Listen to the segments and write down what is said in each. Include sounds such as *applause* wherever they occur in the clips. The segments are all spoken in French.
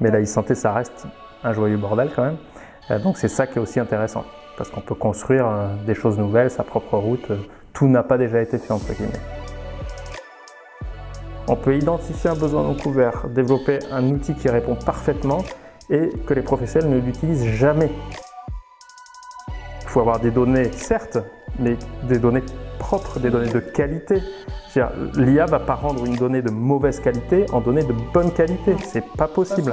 Mais la e-santé, ça reste un joyeux bordel quand même. Euh, donc c'est ça qui est aussi intéressant, parce qu'on peut construire euh, des choses nouvelles, sa propre route. euh, Tout n'a pas déjà été fait, entre guillemets. On peut identifier un besoin non couvert, développer un outil qui répond parfaitement et que les professionnels ne l'utilisent jamais. Il faut avoir des données, certes, mais des données propres, des données de qualité. L'IA va pas rendre une donnée de mauvaise qualité en donnée de bonne qualité. C'est pas possible.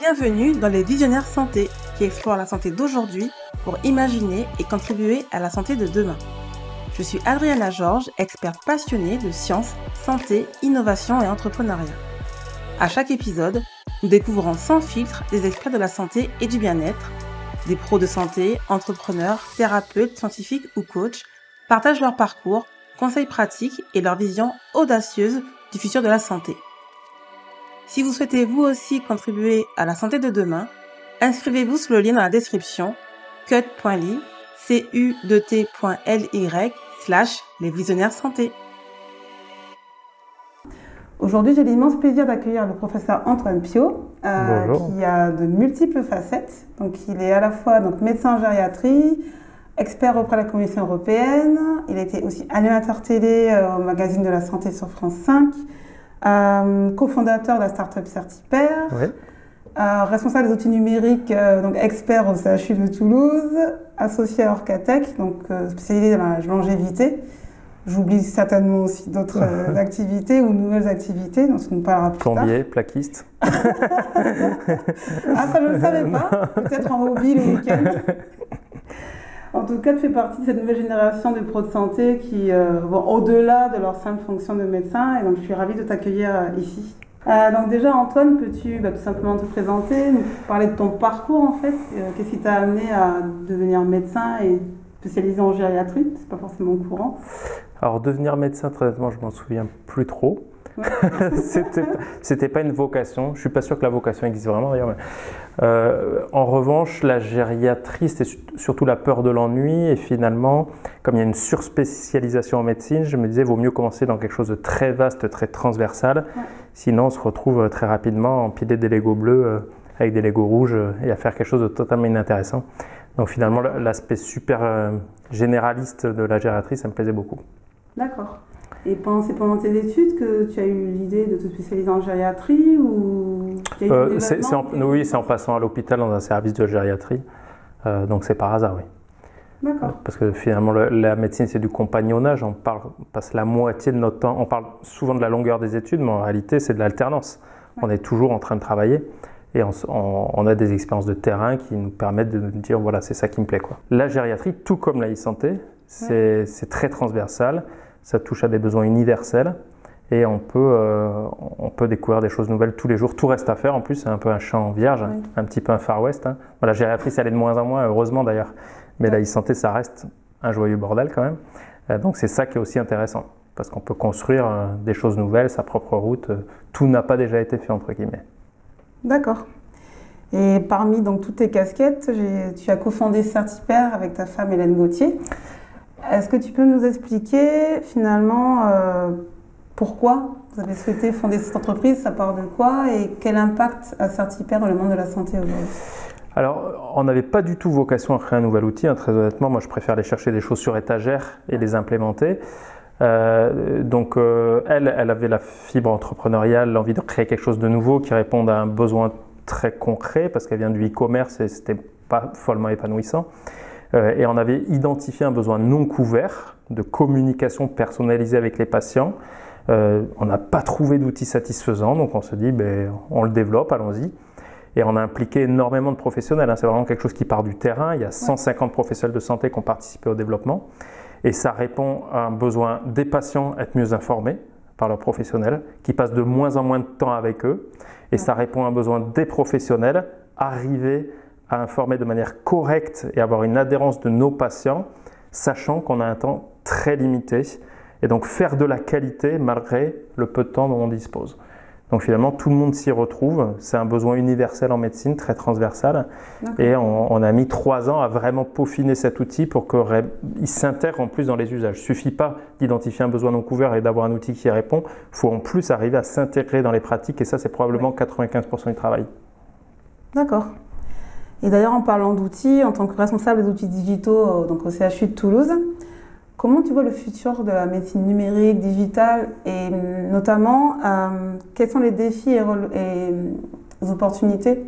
Bienvenue dans les Visionnaires Santé, qui explorent la santé d'aujourd'hui pour imaginer et contribuer à la santé de demain. Je suis Adriana Georges, experte passionnée de sciences, santé, innovation et entrepreneuriat. À chaque épisode, nous découvrons sans filtre des experts de la santé et du bien-être, des pros de santé, entrepreneurs, thérapeutes, scientifiques ou coachs partagent leur parcours, conseils pratiques et leur vision audacieuse du futur de la santé. Si vous souhaitez vous aussi contribuer à la santé de demain, inscrivez-vous sur le lien dans la description cut.ly cu2t.ly slash les visionnaires santé. Aujourd'hui, j'ai l'immense plaisir d'accueillir le professeur Antoine Pio, euh, qui a de multiples facettes. Donc, il est à la fois donc, médecin en gériatrie, expert auprès de la Commission européenne. Il a été aussi animateur télé euh, au magazine de la santé sur France 5, euh, cofondateur de la start-up euh, responsable des outils numériques, donc expert au CHU de Toulouse, associé à Orcatech, donc spécialisé dans la longévité. J'oublie certainement aussi d'autres *laughs* euh, activités ou nouvelles activités dont on parlera plus tard. Plombier, plaquiste. *laughs* Ah, ça, je ne le savais pas. Peut-être en hobby le week-end. *laughs* En tout cas, tu fais partie de cette nouvelle génération de pros de santé qui euh, vont au-delà de leur simple fonction de médecin. Et donc, je suis ravie de t'accueillir euh, ici. Euh, donc déjà, Antoine, peux-tu bah, tout simplement te présenter, nous parler de ton parcours en fait? Qu'est-ce qui t'a amené à devenir médecin et spécialisé en gériatrie? C'est pas forcément courant. Alors devenir médecin, très honnêtement, je m'en souviens plus trop. Ouais. *laughs* C'était pas une vocation. Je suis pas sûr que la vocation existe vraiment d'ailleurs. euh, en revanche, la gériatrie, c'était su- surtout la peur de l'ennui. Et finalement, comme il y a une surspécialisation en médecine, je me disais, vaut mieux commencer dans quelque chose de très vaste, très transversal. Ouais. Sinon, on se retrouve euh, très rapidement à empiler des Legos bleus euh, avec des Legos rouges et à faire quelque chose de totalement inintéressant. Donc finalement, l'aspect super généraliste de la gériatrie, ça me plaisait beaucoup. D'accord. Et c'est pendant tes études que tu as eu l'idée de te spécialiser en gériatrie ou Euh, en- oui, c'est en passant à l'hôpital dans un service de gériatrie. Euh, donc c'est par hasard, oui. D'accord. Parce que finalement, le- la médecine, c'est du compagnonnage. On, parle, on passe la moitié de notre temps. On parle souvent de la longueur des études, mais en réalité, c'est de l'alternance. On est toujours en train de travailler et on, s- on- on a des expériences de terrain qui nous permettent de nous dire voilà, c'est ça qui me plaît. Quoi. La gériatrie, tout comme la e-santé, c'est très transversal. Ça touche à des besoins universels et on peut, euh, on peut découvrir des choses nouvelles tous les jours. Tout reste à faire. En plus, c'est un peu un champ vierge, Oui. un petit peu un Far West. hein. Bon, la gériatrie, ça allait de moins en moins, heureusement d'ailleurs. Mais la e-santé, ça reste un joyeux bordel quand même. Euh, donc c'est ça qui est aussi intéressant, parce qu'on peut construire euh, des choses nouvelles, sa propre route. tout n'a pas déjà été fait, entre guillemets. D'accord. Et parmi donc toutes tes casquettes, j'ai- tu as cofondé Certipère avec ta femme Hélène Gauthier. Est-ce que tu peux nous expliquer finalement euh, pourquoi vous avez souhaité fonder cette entreprise, ça part de quoi et quel impact a Certipère dans le monde de la santé aujourd'hui? Alors, on n'avait pas du tout vocation à créer un nouvel outil. hein, très honnêtement, moi, je préfère aller chercher des choses sur étagère et les implémenter. Euh, donc, euh, elle, elle avait la fibre entrepreneuriale, l'envie de créer quelque chose de nouveau qui réponde à un besoin très concret parce qu'elle vient du e-commerce et c'était pas follement épanouissant. Euh, et on avait identifié un besoin non couvert de communication personnalisée avec les patients. Euh, on n'a pas trouvé d'outils satisfaisants, donc on se dit, ben, on le développe, allons-y. Et on a impliqué énormément de professionnels. hein. C'est vraiment quelque chose qui part du terrain. Il y a 150 professionnels de santé qui ont participé au développement. Et ça répond à un besoin des patients être mieux informés par leurs professionnels, qui passent de moins en moins de temps avec eux. Et ça répond à un besoin des professionnels, arriver à informer de manière correcte et avoir une adhérence de nos patients, sachant qu'on a un temps très limité. Et donc faire de la qualité malgré le peu de temps dont on dispose. Donc finalement, tout le monde s'y retrouve. C'est un besoin universel en médecine, très transversal. Et on, a mis trois ans à vraiment peaufiner cet outil pour qu'il s'intègre en plus dans les usages. Il ne suffit pas d'identifier un besoin non couvert et d'avoir un outil qui répond. Il faut en plus arriver à s'intégrer dans les pratiques et ça, c'est probablement 95% du travail. D'accord. Et d'ailleurs, en parlant d'outils, en tant que responsable des outils digitaux donc au CHU de Toulouse, Comment tu vois le futur de la médecine numérique, digitale et notamment euh, quels sont les défis et, les opportunités?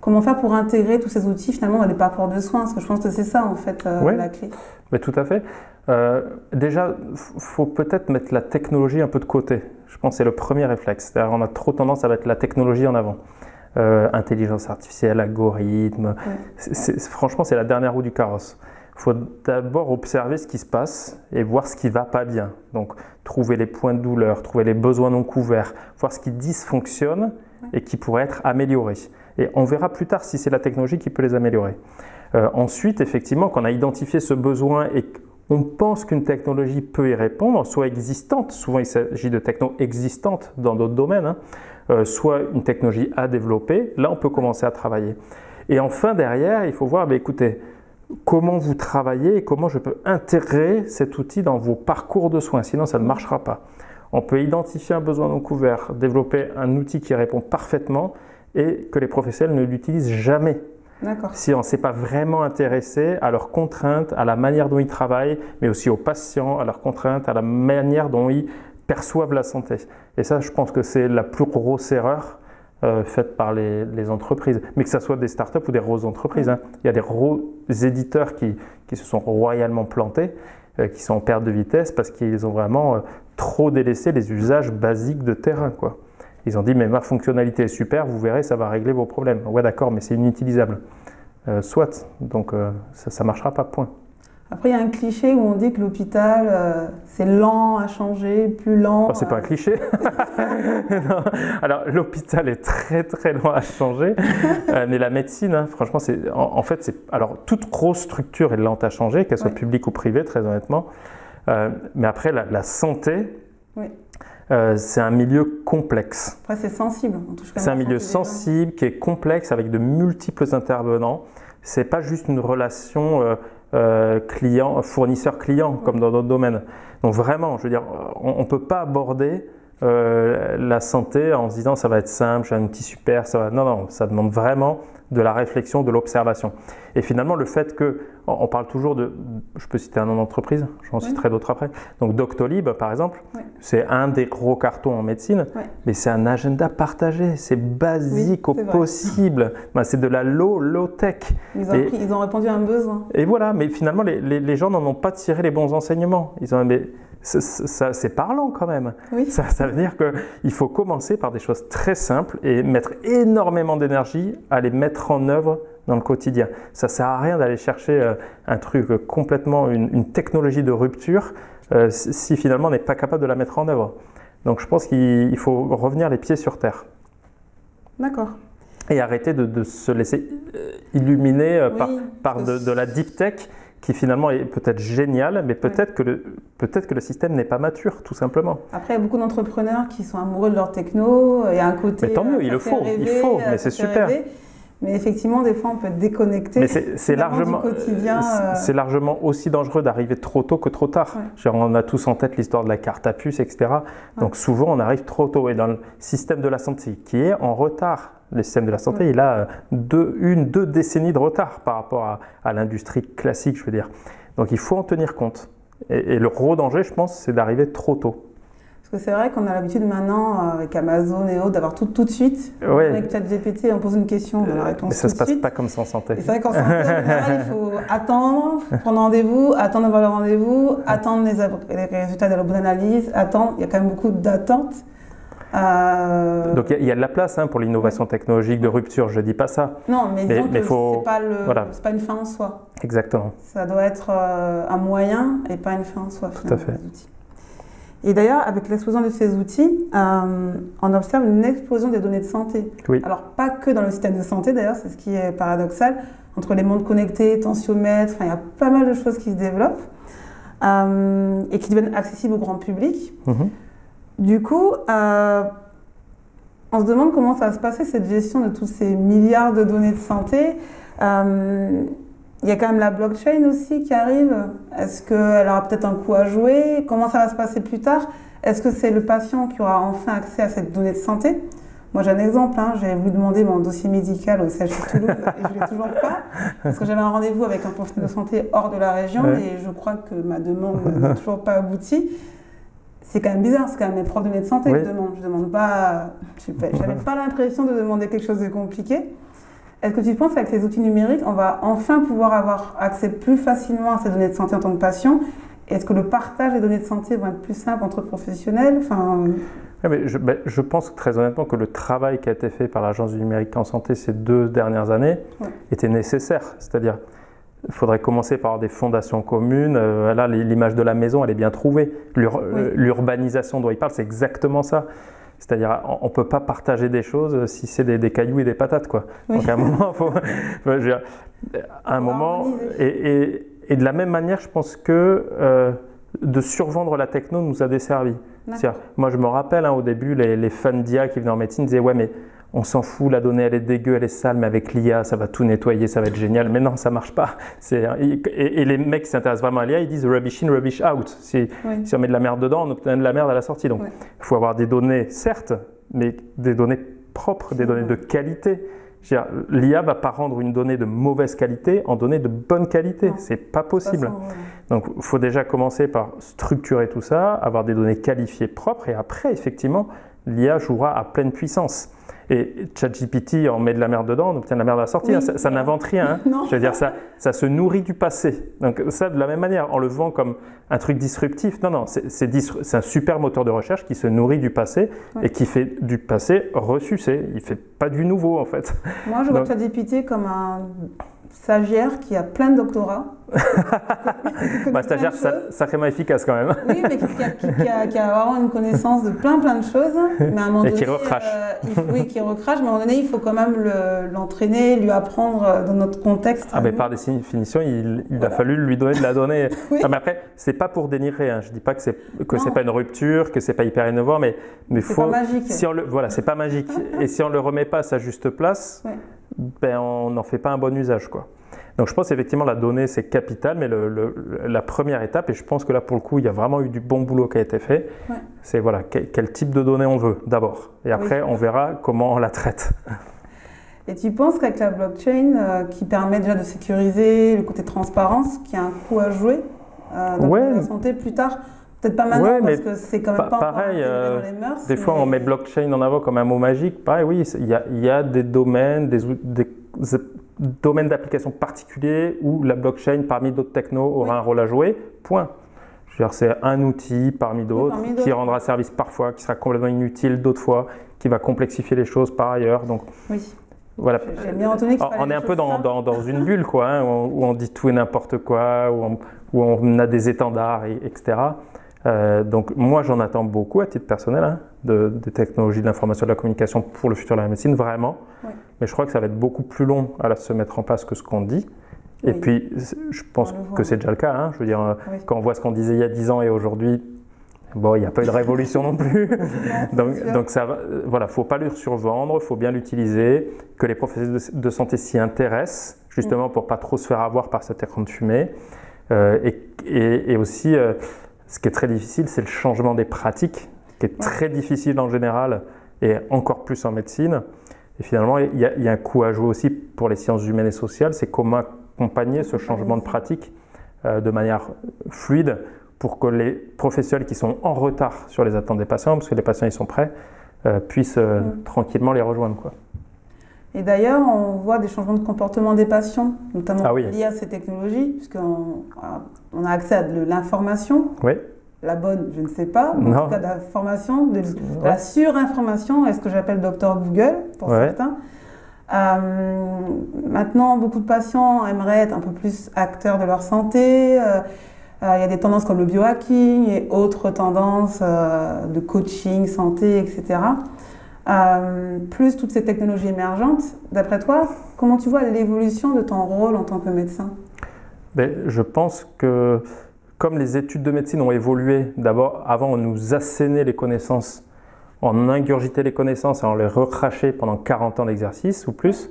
Comment faire pour intégrer tous ces outils finalement dans les parcours de soins? Parce que je pense que c'est ça en fait euh, la clé. Oui, tout à fait. Euh, déjà, il faut peut-être mettre la technologie un peu de côté. Je pense que c'est le premier réflexe. On a trop tendance à mettre la technologie en avant. Intelligence artificielle, algorithme. franchement, c'est la dernière roue du carrosse. Il faut d'abord observer ce qui se passe et voir ce qui ne va pas bien. Donc, trouver les points de douleur, trouver les besoins non couverts, voir ce qui dysfonctionne et qui pourrait être amélioré. Et on verra plus tard si c'est la technologie qui peut les améliorer. Euh, ensuite, effectivement, quand on a identifié ce besoin et qu'on pense qu'une technologie peut y répondre, soit existante, souvent il s'agit de techno existantes dans d'autres domaines, hein, euh, soit une technologie à développer, là on peut commencer à travailler. Et enfin, derrière, il faut voir, bah, écoutez, comment vous travaillez et comment je peux intégrer cet outil dans vos parcours de soins. Sinon, ça ne marchera pas. On peut identifier un besoin non couvert, développer un outil qui répond parfaitement et que les professionnels ne l'utilisent jamais. Si on ne s'est pas vraiment intéressé à leurs contraintes, à la manière dont ils travaillent, mais aussi aux patients, à leurs contraintes, à la manière dont ils perçoivent la santé. Et ça, je pense que c'est la plus grosse erreur euh, faites par les, entreprises, mais que ce soit des startups ou des grosses entreprises. Hein. Il y a des gros éditeurs qui, qui, se sont royalement plantés, euh, qui sont en perte de vitesse parce qu'ils ont vraiment euh, trop délaissé les usages basiques de terrain. Quoi. Ils ont dit, mais ma fonctionnalité est super, vous verrez, ça va régler vos problèmes. Ouais, d'accord, mais c'est inutilisable. soit, donc ça ne marchera pas, point. Après, il y a un cliché où on dit que l'hôpital, euh, c'est lent à changer, plus lent. Oh, c'est pas un cliché. *laughs* Alors, l'hôpital est très très lent à changer, *laughs* euh, mais la médecine, hein, franchement, c'est en, fait, c'est alors toute grosse structure est lente à changer, qu'elle soit publique ou privée, très honnêtement. Euh, mais après, la, santé. c'est un milieu complexe. Après, c'est sensible. C'est un milieu sensible qui est complexe avec de multiples intervenants. C'est pas juste une relation euh, client, fournisseur-client, comme dans d'autres domaines. Donc vraiment, je veux dire, on ne peut pas aborder euh, la santé en se disant ça va être simple, j'ai un outil super, ça va... Non, non, ça demande vraiment de la réflexion, de l'observation. Et finalement, le fait que, on parle toujours de, je peux citer un nom d'entreprise, j'en citerai d'autres après. Donc Doctolib, par exemple, c'est un des gros cartons en médecine, mais c'est un agenda partagé, c'est basique au possible. Ben, c'est de la low, low tech. Ils ont, ils ont, répondu à un besoin. Et voilà, mais finalement, les, les, gens n'en ont pas tiré les bons enseignements. Ils ont, mais, c'est parlant quand même. Ça, ça, veut dire qu'il faut commencer par des choses très simples et mettre énormément d'énergie à les mettre en œuvre dans le quotidien. Ça ne sert à rien d'aller chercher euh, un truc complètement, une, technologie de rupture, euh, si finalement on n'est pas capable de la mettre en œuvre. Donc je pense qu'il faut revenir les pieds sur terre. D'accord. Et arrêter de, se laisser euh, illuminer par, de, de, la deep tech qui finalement est peut-être génial, mais peut-être que, le, peut que le système n'est pas mature, tout simplement. Après, il y a beaucoup d'entrepreneurs qui sont amoureux de leur techno, il y a un côté... Mais tant mieux, il le faut, il faut, mais c'est super. Mais effectivement, des fois, on peut être déconnecté. Mais c'est largement, quotidien. Euh, c'est largement aussi dangereux d'arriver trop tôt que trop tard. on a tous en tête l'histoire de la carte à puce, etc. Donc souvent, on arrive trop tôt. Et dans le système de la santé, qui est en retard, le système de la santé, il a euh, deux, une, deux décennies de retard par rapport à, l'industrie classique, je veux dire. Donc il faut en tenir compte. Et, et le gros danger, je pense, c'est d'arriver trop tôt. Parce que c'est vrai qu'on a l'habitude maintenant, euh, avec Amazon et autres, d'avoir tout tout de suite. Avec ChatGPT, on pose une question, on a la réponse. Mais ça ne se passe pas comme ça en santé. C'est vrai qu'en santé, *laughs* général, il faut attendre, prendre rendez-vous, attendre d'avoir le rendez-vous, attendre les, résultats de la bonne analyse, attendre. Il y a quand même beaucoup d'attentes. Euh, Donc il y, a de la place hein, pour l'innovation technologique de rupture, je ne dis pas ça. Non, mais, mais, mais faut... ce n'est pas, pas, une fin en soi. Exactement. Ça doit être euh, un moyen et pas une fin en soi. Tout à fait. Et d'ailleurs, avec l'explosion de ces outils, euh, on observe une explosion des données de santé. Oui. Alors, pas que dans le système de santé, d'ailleurs, c'est ce qui est paradoxal. Entre les mondes connectés, tensiomètres, il y a pas mal de choses qui se développent et qui deviennent accessibles au grand public. Mhm. Du coup, euh, on se demande comment ça va se passer cette gestion de tous ces milliards de données de santé. Euh, il y a quand même la blockchain aussi qui arrive. Est-ce qu'elle aura peut-être un coup à jouer? Comment ça va se passer plus tard? Est-ce que c'est le patient qui aura enfin accès à cette donnée de santé? Moi, j'ai un exemple. Hein. J'avais voulu demander mon dossier médical au CHU Toulouse et je ne l'ai toujours pas parce que j'avais un rendez-vous avec un professionnel de santé hors de la région et je crois que ma demande n'a toujours pas abouti. C'est quand même bizarre, c'est quand même mes profs de données de santé que je demande. Je demande pas. Je n'avais *laughs* pas l'impression de demander quelque chose de compliqué. Est-ce que tu penses qu'avec ces outils numériques, on va enfin pouvoir avoir accès plus facilement à ces données de santé en tant que patient? Est-ce que le partage des données de santé va être plus simple entre professionnels? Enfin, mais ben, je, pense très honnêtement que le travail qui a été fait par l'Agence du numérique en santé ces deux dernières années était nécessaire. C'est-à-dire, il faudrait commencer par des fondations communes. Euh, là, l'image de la maison, elle est bien trouvée. Euh, l'urbanisation dont il parle, c'est exactement ça. C'est-à-dire, on ne peut pas partager des choses si c'est des, cailloux et des patates. Quoi. Donc, à un moment, faut, *laughs* à un moment et, de la même manière, je pense que euh, de survendre la techno nous a desservi. Moi, je me rappelle hein, au début, les, les fans d'IA qui venaient en médecine disaient Ouais, mais on s'en fout, la donnée elle est dégueu, elle est sale, mais avec l'IA ça va tout nettoyer, ça va être génial. Mais non, ça marche pas. *laughs* Et, les mecs qui s'intéressent vraiment à l'IA, ils disent rubbish in, rubbish out. Si, on met de la merde dedans, on obtient de la merde à la sortie. Donc il faut avoir des données, certes, mais des données propres, des données de qualité. L'IA va pas rendre une donnée de mauvaise qualité en donnée de bonne qualité. C'est pas possible. Donc, il faut déjà commencer par structurer tout ça, avoir des données qualifiées propres, et après, effectivement, l'IA jouera à pleine puissance. Et ChatGPT en met de la merde dedans, on obtient de la merde à la sortie. Hein. ça, n'invente rien. Hein. Je veux dire, ça, ça se nourrit du passé. Donc ça, de la même manière, en le vend comme un truc disruptif, non, non, c'est un super moteur de recherche qui se nourrit du passé et qui fait du passé ressucé. Il fait pas du nouveau, en fait. Moi, je vois ChatGPT comme un stagiaire qui a plein de doctorats. Bah, stagiaire sacrément efficace quand même. oui, mais qui a, qui, a, vraiment une connaissance de plein plein de choses. Mais à un *laughs* moment Et qui recrache. Euh, oui, qui recrache, mais à un moment donné, il faut quand même l'entraîner, lui apprendre euh, dans notre contexte. Ah, mais par définition, il, il a fallu lui donner de la donnée. *laughs* oui. mais après, c'est pas pour dénigrer. Hein. Je dis pas que c'est que c'est pas une rupture, que c'est pas hyper innovant, mais mais faut. Pas magique. Si on le, voilà, c'est pas magique. *laughs* Et si on le remet pas à sa juste place, ben on n'en fait pas un bon usage, quoi. Donc je pense effectivement la donnée c'est capital, mais la première étape, et je pense que là pour le coup il y a vraiment eu du bon boulot qui a été fait, c'est voilà quel, type de données on veut d'abord, et après on verra comment on la traite. Et tu penses qu'avec la blockchain euh, qui permet déjà de sécuriser le côté transparence, qui a un coût à jouer euh, dans la santé plus tard? Peut-être pas maintenant parce que c'est quand même pas pareil, euh, dans les mœurs. Des fois on met blockchain en avant comme un mot magique. Pareil, oui, il y a, y a, des domaines, des, des domaine d'application particulier où la blockchain, parmi d'autres technos, aura un rôle à jouer. Point. C'est un outil parmi d'autres qui rendra service parfois, qui sera complètement inutile d'autres fois, qui va complexifier les choses par ailleurs. Donc, oui. Voilà. on est un peu dans, dans, une bulle, quoi, hein, où, on, dit tout et n'importe quoi, où on, où on, a des étendards, etc. Euh, donc moi j'en attends beaucoup à titre personnel hein, de, des technologies de l'information et de la communication pour le futur de la médecine, vraiment. Mais je crois que ça va être beaucoup plus long à se mettre en place que ce qu'on dit. Et puis je pense que c'est déjà le cas. Hein. Je veux dire, quand on voit ce qu'on disait il y a 10 ans et aujourd'hui, bon, il n'y a pas eu de révolution non plus. *laughs* *laughs* donc, donc ça va, voilà, faut pas le survendre, faut bien l'utiliser, que les professionnels de, santé s'y intéressent, justement pour pas trop se faire avoir par cet écran de fumée. Euh, et, et, aussi, euh, ce qui est très difficile, c'est le changement des pratiques, qui est très difficile en général et encore plus en médecine. Et finalement, il y, a, un coup à jouer aussi pour les sciences humaines et sociales, c'est comment accompagner ce changement de pratique euh, de manière fluide pour que les professionnels qui sont en retard sur les attentes des patients, parce que les patients ils sont prêts, euh, puissent euh, tranquillement les rejoindre. Quoi. Et d'ailleurs, on voit des changements de comportement des patients, notamment ah liés à ces technologies, puisqu'on on a accès à de l'information. Oui. La bonne, je ne sais pas, mais en tout cas de la formation, de, la surinformation, est-ce que j'appelle docteur Google pour certains. Euh, maintenant, beaucoup de patients aimeraient être un peu plus acteurs de leur santé. Euh, euh, il y a des tendances comme le biohacking et autres tendances de coaching, santé, etc. Plus toutes ces technologies émergentes, d'après toi, comment tu vois l'évolution de ton rôle en tant que médecin? Ben, Je pense que comme les études de médecine ont évolué, d'abord, avant on nous assénait les connaissances on ingurgitait les connaissances et on les recrachait pendant 40 ans d'exercice ou plus,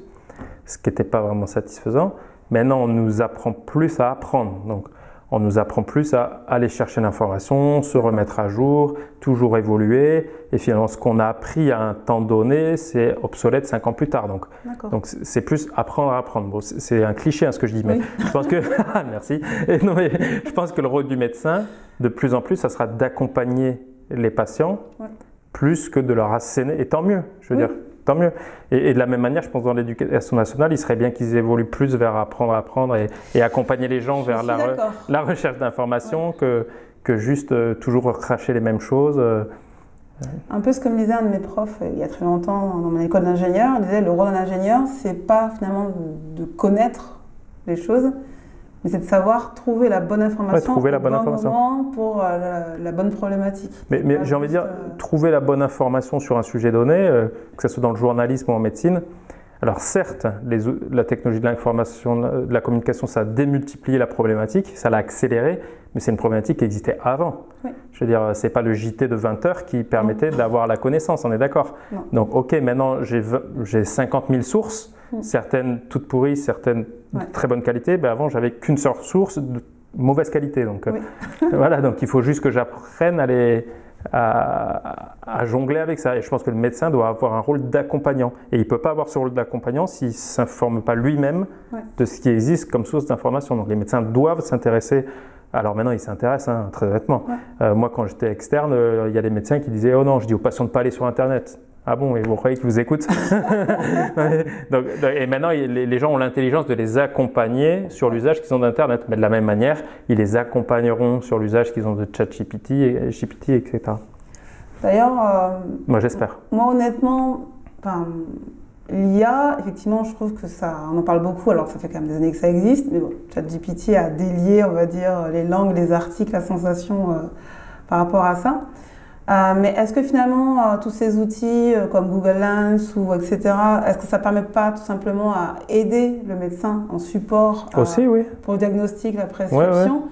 ce qui n'était pas vraiment satisfaisant. Maintenant, on nous apprend plus à apprendre. Donc, on nous apprend plus à aller chercher l'information, se remettre à jour, toujours évoluer. Et finalement, ce qu'on a appris à un temps donné, c'est obsolète cinq ans plus tard. Donc, donc c'est plus apprendre à apprendre. c'est un cliché hein, ce que je dis, mais je pense que *laughs* *laughs* ah, merci. non, mais je pense que le rôle du médecin, de plus en plus, ça sera d'accompagner les patients plus que de leur asséner. Et tant mieux, je veux dire tant mieux. Et, de la même manière, je pense dans l'éducation nationale, il serait bien qu'ils évoluent plus vers apprendre à apprendre et, accompagner les gens vers la, la, recherche d'informations que, que juste euh, toujours recracher les mêmes choses. Euh. Un peu ce que me disait un de mes profs euh, il y a très longtemps dans mon école d'ingénieur, il disait le rôle d'un ingénieur, c'est pas finalement de connaître les choses, mais c'est de savoir trouver la bonne information trouver la bonne bon information. moment pour euh, la, bonne problématique. Mais, j'ai envie de dire, euh, trouver la bonne information sur un sujet donné, euh, que ce soit dans le journalisme ou en médecine. Alors certes, les, la technologie de l'information, de la communication, ça a démultiplié la problématique, ça l'a accéléré, mais c'est une problématique qui existait avant. Je veux dire, c'est pas le JT de 20 heures qui permettait d'avoir la connaissance, on est d'accord Donc ok, maintenant j'ai 50 000 sources, Mm. certaines toutes pourries, certaines de très bonne qualité. Ben avant, j'avais qu'une seule source de mauvaise qualité. Donc euh, *laughs* *laughs* voilà, donc il faut juste que j'apprenne à, les, à, jongler avec ça. Et je pense que le médecin doit avoir un rôle d'accompagnant. Et il ne peut pas avoir ce rôle d'accompagnant s'il ne s'informe pas lui-même de ce qui existe comme source d'information. Donc les médecins doivent s'intéresser alors maintenant, ils s'intéressent, hein, très honnêtement. Euh, moi, quand j'étais externe, euh, il y a des médecins qui disaient Oh non, je dis aux patients de ne pas aller sur Internet. Ah bon, et vous croyez qu'ils vous écoutent *laughs* Et maintenant, les, gens ont l'intelligence de les accompagner sur l'usage qu'ils ont d'Internet. Mais de la même manière, ils les accompagneront sur l'usage qu'ils ont de ChatGPT, GPT, etc. D'ailleurs, euh, moi j'espère. Moi honnêtement, l'IA, effectivement, je trouve que ça, on en parle beaucoup, alors que ça fait quand même des années que ça existe. Mais bon, ChatGPT a délié, on va dire, les langues, les articles, la sensation euh, par rapport à ça. Euh, mais est-ce que finalement, euh, tous ces outils euh, comme Google Lens ou etc., est-ce que ça ne permet pas tout simplement à aider le médecin en support Aussi, oui. pour le diagnostic, la prescription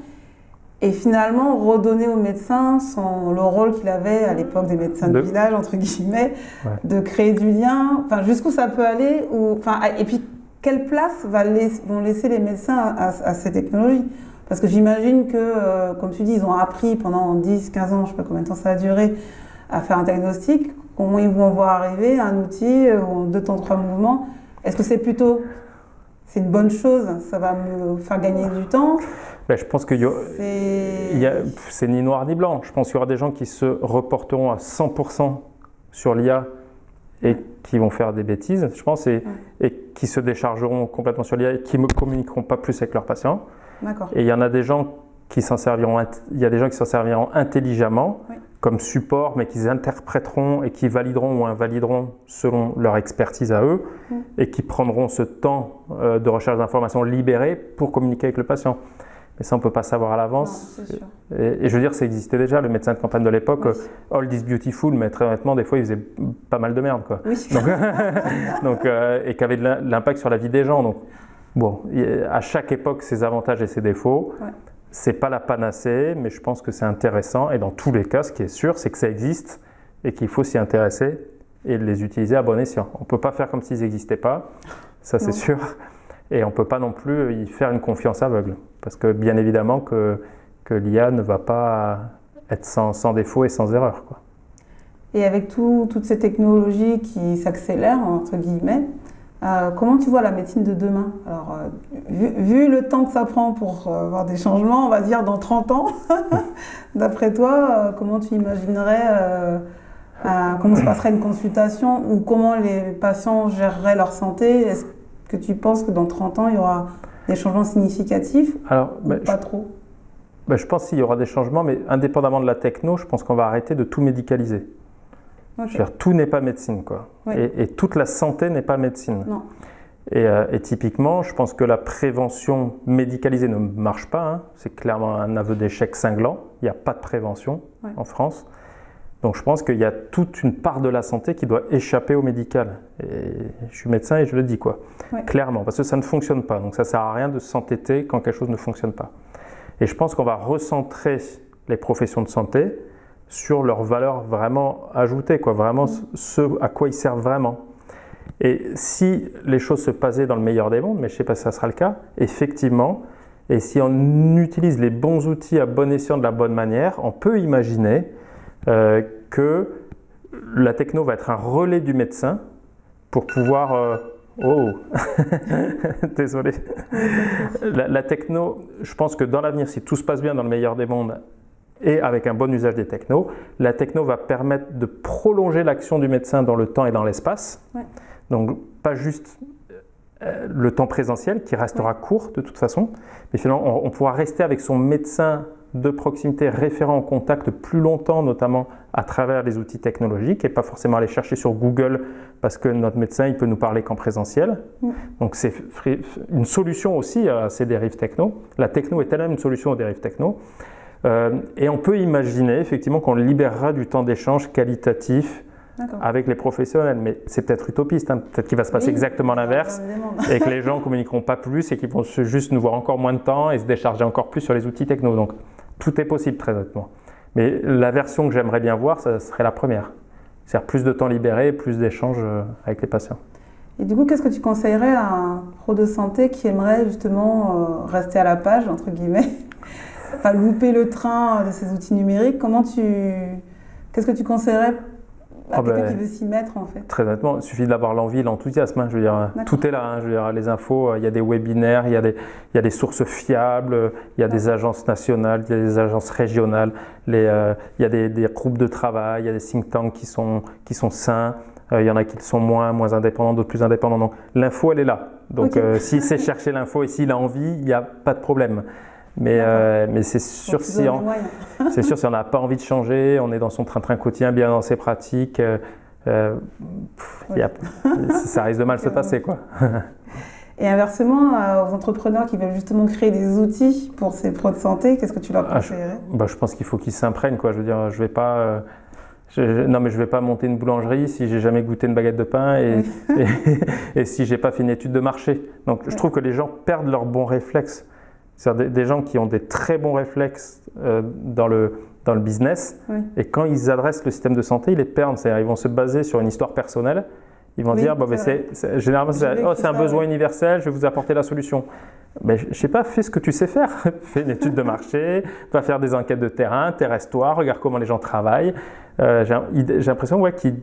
Et finalement, redonner au médecin son, le rôle qu'il avait à l'époque des médecins de, village, entre guillemets, de créer du lien, enfin, jusqu'où ça peut aller, ou, enfin, et puis quelle place va vont laisser les médecins à ces technologies? Parce que j'imagine que, euh, comme tu dis, ils ont appris pendant 10, 15 ans, je ne sais pas combien de temps ça a duré, à faire un diagnostic. Comment ils vont voir arriver un outil euh, en deux temps, trois mouvements? Est-ce que c'est plutôt c'est une bonne chose, ça va me faire gagner du temps? Ben, je pense que c'est ni noir ni blanc. Je pense qu'il y aura des gens qui se reporteront à 100% sur l'IA et qui vont faire des bêtises, je pense, et, et qui se déchargeront complètement sur l'IA et qui ne communiqueront pas plus avec leurs patients. Et il y en a des gens qui s'en serviront, il y a des gens qui s'en serviront intelligemment comme support, mais qu'ils interpréteront et qui valideront ou invalideront selon leur expertise à eux, et qui prendront ce temps euh, de recherche d'informations libéré pour communiquer avec le patient. Mais ça, on ne peut pas savoir à l'avance. Et, je veux dire, ça existait déjà. Le médecin de campagne de l'époque, All This Beautiful, mais très honnêtement, des fois, il faisait pas mal de merde. Quoi. *laughs* Donc, euh, et qui avait de l'impact sur la vie des gens. Donc, Bon, à chaque époque, ses avantages et ses défauts. Ouais. C'est pas la panacée, mais je pense que c'est intéressant. Et dans tous les cas, ce qui est sûr, c'est que ça existe et qu'il faut s'y intéresser et les utiliser à bon escient. On ne peut pas faire comme s'ils n'existaient pas, ça c'est sûr. Et on ne peut pas non plus y faire une confiance aveugle. Parce que bien évidemment que, que l'IA ne va pas être sans, sans défaut et sans erreur. Quoi. Et avec toutes ces technologies qui s'accélèrent, entre guillemets, euh, comment tu vois la médecine de demain? Alors, euh, vu, le temps que ça prend pour euh, avoir des changements, on va dire dans 30 ans, *laughs* d'après toi, comment tu imaginerais, comment se passerait une consultation ou comment les patients géreraient leur santé? Est-ce que tu penses que dans 30 ans, il y aura des changements significatifs Alors, ben, Pas trop? ben, Je pense qu'il y aura des changements, mais indépendamment de la techno, je pense qu'on va arrêter de tout médicaliser tout n'est pas médecine, quoi. Et, toute la santé n'est pas médecine. Euh, et, typiquement, je pense que la prévention médicalisée ne marche pas. Hein. C'est clairement un aveu d'échec cinglant. Il n'y a pas de prévention en France. Donc je pense qu'il y a toute une part de la santé qui doit échapper au médical. Et je suis médecin et je le dis, quoi. Clairement, parce que ça ne fonctionne pas. Donc ça ne sert à rien de s'entêter quand quelque chose ne fonctionne pas. Et je pense qu'on va recentrer les professions de santé sur leur valeur vraiment ajoutée, quoi, vraiment ce à quoi ils servent vraiment. Et si les choses se passaient dans le meilleur des mondes, mais je ne sais pas si ça sera le cas, effectivement, et si on utilise les bons outils à bon escient de la bonne manière, on peut imaginer euh, que la techno va être un relais du médecin pour pouvoir... Euh, oh *laughs* Désolé. *laughs* La, la, techno, je pense que dans l'avenir, si tout se passe bien dans le meilleur des mondes, et avec un bon usage des technos, la techno va permettre de prolonger l'action du médecin dans le temps et dans l'espace. Donc pas juste euh, le temps présentiel qui restera court de toute façon, mais finalement on, pourra rester avec son médecin de proximité référent en contact plus longtemps, notamment à travers les outils technologiques et pas forcément aller chercher sur Google parce que notre médecin il peut nous parler qu'en présentiel. Donc c'est une solution aussi à ces dérives techno. La techno est elle-même une solution aux dérives techno. Euh, et on peut imaginer effectivement qu'on libérera du temps d'échange qualitatif avec les professionnels. Mais c'est peut-être utopiste, hein. peut-être qu'il va se passer exactement l'inverse et que les gens ne communiqueront pas plus et qu'ils vont juste nous voir encore moins de temps et se décharger encore plus sur les outils techno. Donc tout est possible très honnêtement. Mais la version que j'aimerais bien voir, ce serait la première. C'est-à-dire plus de temps libéré, plus d'échanges euh, avec les patients. Et du coup, qu'est-ce que tu conseillerais à un pro de santé qui aimerait justement euh, rester à la page, entre guillemets, pas louper le train de ces outils numériques Comment tu... Qu'est-ce que tu conseillerais à ah quelqu'un ben, qui veut s'y mettre en fait? Très honnêtement, il suffit d'avoir l'envie, l'enthousiasme. Hein, je veux dire, tout est là. Hein, je veux dire, les infos, euh, il y a des webinaires, il y a des, il y a des sources fiables, il y a des agences nationales, il y a des agences régionales, les, euh, il y a des, des, groupes de travail, il y a des think tanks qui sont, qui sont sains. Euh, il y en a qui sont moins, moins indépendants, d'autres plus indépendants. Donc l'info, elle est là. Donc s'il sait chercher l'info et s'il a envie, il n'y a pas de problème. Mais, euh, mais *laughs* c'est sûr, si on, c'est sûr si on n'a pas envie de changer, on est dans son train-train quotidien, bien dans ses pratiques, euh, euh *laughs* ça risque de mal se passer. Quoi. *laughs* Et inversement, euh, aux entrepreneurs qui veulent justement créer des outils pour ces pros de santé, qu'est-ce que tu leur conseillerais ah, je, bah, je, pense qu'il faut qu'ils s'imprègnent. Je veux dire, je vais pas... non, mais je vais pas monter une boulangerie si j'ai jamais goûté une baguette de pain et, et, et, si j'ai pas fait une étude de marché. Donc, je trouve que les gens perdent leurs bons réflexes. C'est-à-dire des, gens qui ont des très bons réflexes euh, dans, le, dans le business, et quand ils adressent le système de santé, ils les perdent. C'est-à-dire ils vont se baser sur une histoire personnelle. Ils vont dire, bon, c'est, généralement, c'est, oh, un besoin universel, je vais vous apporter la solution. Mais je ne sais pas, fais ce que tu sais faire. *laughs* fais une étude de marché, va faire des enquêtes de terrain, intéresse-toi, regarde comment les gens travaillent. Euh, j'ai, l'impression ouais, qu'ils,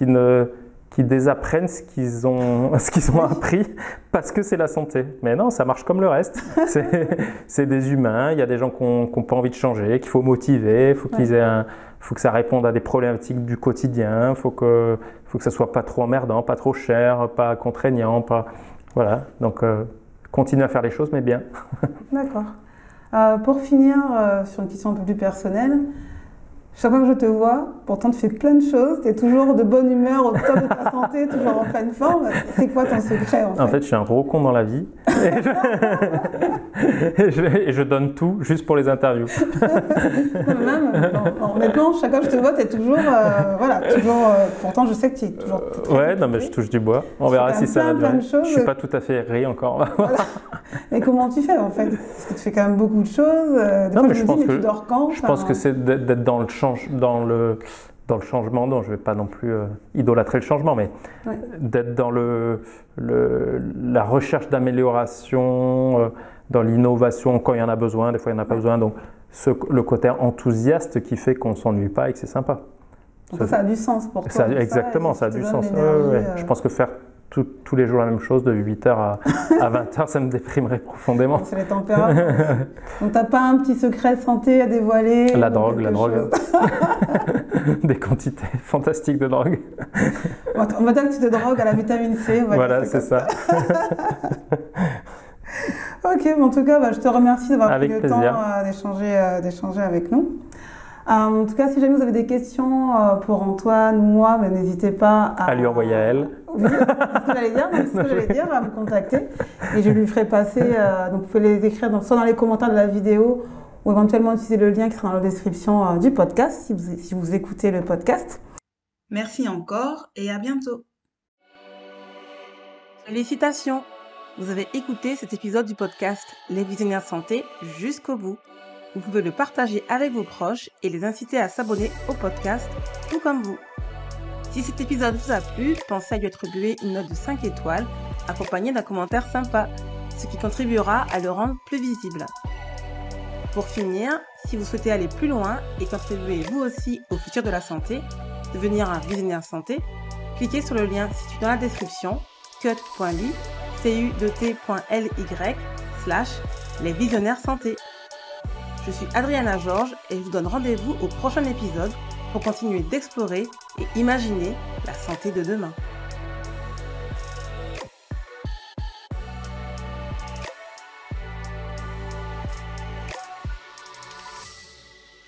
ne qui désapprennent ce qu'ils ont, *laughs* ce qu'ils ont appris parce que c'est la santé. Mais non, ça marche comme le reste. *laughs* c'est des humains, il y a des gens qui n'ont pas envie de changer, qu'il faut motiver, il faut, qu'ils aient faut que ça réponde à des problématiques du quotidien, il faut que, faut que ça soit pas trop emmerdant, pas trop cher, pas contraignant. Pas... Voilà, donc euh, continue à faire les choses, mais bien. *laughs* D'accord. Euh, pour finir euh, sur une question un peu plus personnelle, chaque fois que je te vois, pourtant tu fais plein de choses, tu es toujours de bonne humeur, au top de ta santé, *laughs* toujours en pleine forme. C'est quoi ton secret en fait En fait, je suis un gros con dans la vie. Et je, donne tout juste pour les interviews. Même, honnêtement, chaque fois que je te vois, tu es toujours. Euh, voilà, toujours. Euh, pourtant, je sais que tu es toujours. ouais, non, mais je touche du bois. On verra si ça va bien. Je suis pas tout à fait ri encore. Et comment tu fais en fait? Parce que tu fais quand même beaucoup de choses. Euh, des non, fois, mais je, pense dis, que, mais tu dors quand Je pense que c'est d'être dans le champ dans le, dans le changement, dont je ne vais pas non plus euh, idolâtrer le changement, mais d'être dans le, le, la recherche d'amélioration, euh, dans l'innovation quand il y en a besoin, des fois il n'y en a pas besoin. Donc ce, le côté enthousiaste qui fait qu'on ne s'ennuie pas et que c'est sympa. Ça, ça, a du sens pour toi. Ça, exactement, ça, a du sens. Euh. Je pense que faire tous les jours la même chose de 8h à, 20h, ça me déprimerait profondément. C'est les tempéraments. Donc t'as pas un petit secret de santé à dévoiler La drogue, la drogue. *laughs* Des quantités fantastiques de drogue. On va dire que tu te drogues à la vitamine C. Voilà, c'est ça. *laughs* ok, en tout cas, bah, je te remercie d'avoir pris le temps euh, euh, d'échanger avec nous. Euh, en tout cas, si jamais vous avez des questions pour Antoine ou moi, ben, n'hésitez pas à, lui envoyer à elle. Oui, c'est ce que j'allais dire, ce que j'allais dire, à me contacter. Et je lui ferai passer, euh, donc vous pouvez les écrire soit dans les commentaires de la vidéo ou éventuellement utiliser le lien qui sera dans la description du podcast si vous, si vous écoutez le podcast. Merci encore et à bientôt. Félicitations Vous avez écouté cet épisode du podcast Les visionnaires santé jusqu'au bout. vous pouvez le partager avec vos proches et les inciter à s'abonner au podcast, tout comme vous. Si cet épisode vous a plu, pensez à lui attribuer une note de 5 étoiles, accompagnée d'un commentaire sympa, ce qui contribuera à le rendre plus visible. Pour finir, si vous souhaitez aller plus loin et contribuer vous aussi au futur de la santé, devenir un visionnaire santé, cliquez sur le lien situé dans la description cut.ly cut.ly slash les visionnaires santé. Je suis Adriana Georges et je vous donne rendez-vous au prochain épisode pour continuer d'explorer et imaginer la santé de demain.